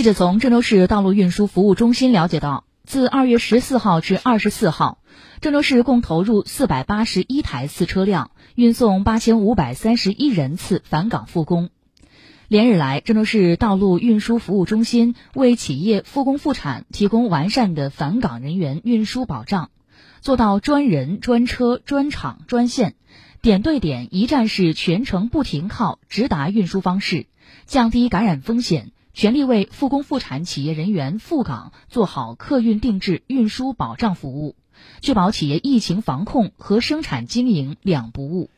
记者从郑州市道路运输服务中心了解到，自二月十四号至二十四号，郑州市共投入四百八十一台次车辆，运送八千五百三十一人次返岗复工。连日来，郑州市道路运输服务中心为企业复工复产提供完善的返岗人员运输保障，做到专人、专车、专场、专线，点对点、一站式全程不停靠直达运输方式，降低感染风险。全力为复工复产企业人员赴岗做好客运定制运输保障服务，确保企业疫情防控和生产经营两不误。